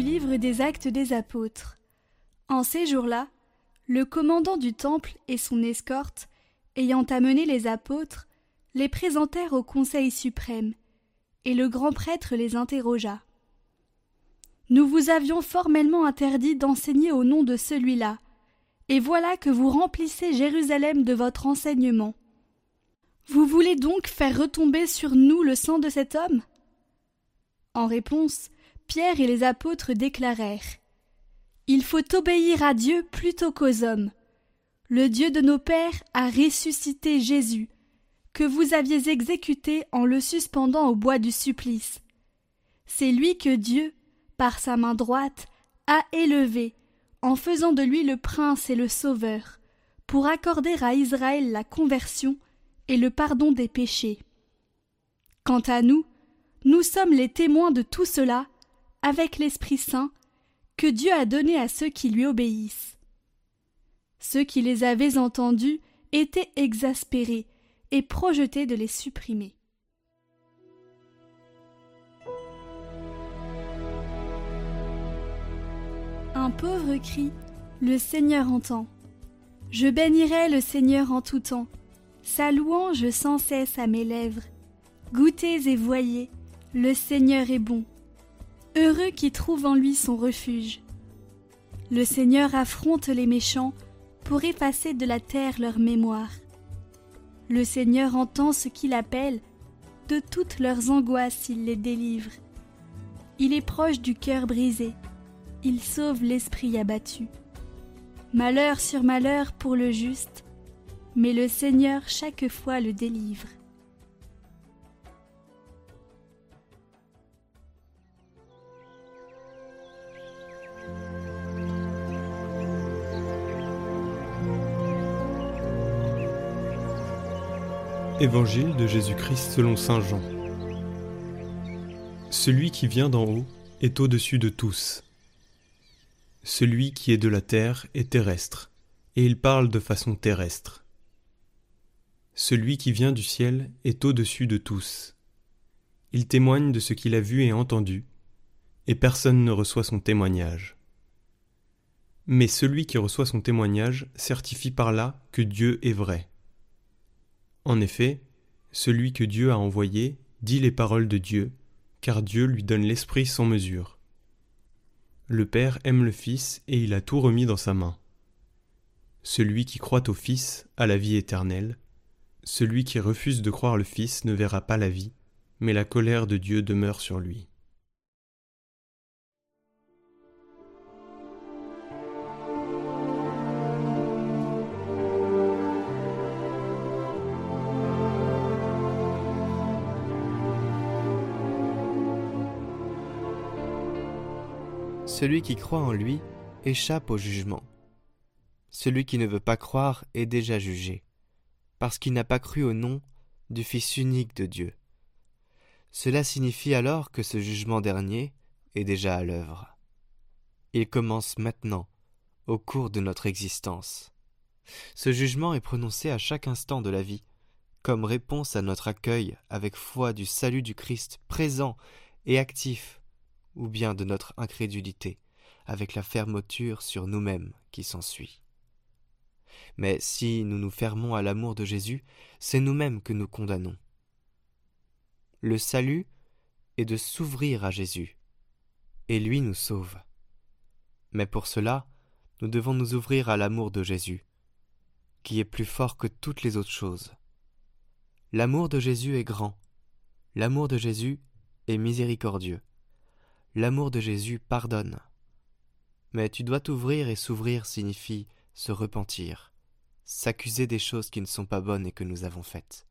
Livre des actes des apôtres. En ces jours-là, le commandant du temple et son escorte, ayant amené les apôtres, les présentèrent au Conseil suprême, et le grand prêtre les interrogea. Nous vous avions formellement interdit d'enseigner au nom de celui-là, et voilà que vous remplissez Jérusalem de votre enseignement. Vous voulez donc faire retomber sur nous le sang de cet homme? En réponse, Pierre et les apôtres déclarèrent Il faut obéir à Dieu plutôt qu'aux hommes. Le Dieu de nos pères a ressuscité Jésus, que vous aviez exécuté en le suspendant au bois du supplice. C'est lui que Dieu, par sa main droite, a élevé, en faisant de lui le prince et le sauveur, pour accorder à Israël la conversion et le pardon des péchés. Quant à nous, nous sommes les témoins de tout cela, avec l'Esprit Saint, que Dieu a donné à ceux qui lui obéissent. Ceux qui les avaient entendus étaient exaspérés et projetaient de les supprimer. Un pauvre cri, le Seigneur entend. Je bénirai le Seigneur en tout temps, sa louange sans cesse à mes lèvres. Goûtez et voyez, le Seigneur est bon. Heureux qui trouve en lui son refuge. Le Seigneur affronte les méchants pour effacer de la terre leur mémoire. Le Seigneur entend ce qu'il appelle, de toutes leurs angoisses il les délivre. Il est proche du cœur brisé il sauve l'esprit abattu. Malheur sur malheur pour le juste, mais le Seigneur chaque fois le délivre. Évangile de Jésus-Christ selon Saint Jean. Celui qui vient d'en haut est au-dessus de tous. Celui qui est de la terre est terrestre, et il parle de façon terrestre. Celui qui vient du ciel est au-dessus de tous. Il témoigne de ce qu'il a vu et entendu, et personne ne reçoit son témoignage. Mais celui qui reçoit son témoignage certifie par là que Dieu est vrai. En effet, celui que Dieu a envoyé dit les paroles de Dieu, car Dieu lui donne l'Esprit sans mesure. Le Père aime le Fils et il a tout remis dans sa main. Celui qui croit au Fils a la vie éternelle. Celui qui refuse de croire le Fils ne verra pas la vie, mais la colère de Dieu demeure sur lui. Celui qui croit en lui échappe au jugement. Celui qui ne veut pas croire est déjà jugé, parce qu'il n'a pas cru au nom du Fils unique de Dieu. Cela signifie alors que ce jugement dernier est déjà à l'œuvre. Il commence maintenant, au cours de notre existence. Ce jugement est prononcé à chaque instant de la vie, comme réponse à notre accueil avec foi du salut du Christ présent et actif ou bien de notre incrédulité, avec la fermeture sur nous-mêmes qui s'ensuit. Mais si nous nous fermons à l'amour de Jésus, c'est nous-mêmes que nous condamnons. Le salut est de s'ouvrir à Jésus, et lui nous sauve. Mais pour cela, nous devons nous ouvrir à l'amour de Jésus, qui est plus fort que toutes les autres choses. L'amour de Jésus est grand, l'amour de Jésus est miséricordieux. L'amour de Jésus pardonne. Mais tu dois t'ouvrir et s'ouvrir signifie se repentir, s'accuser des choses qui ne sont pas bonnes et que nous avons faites.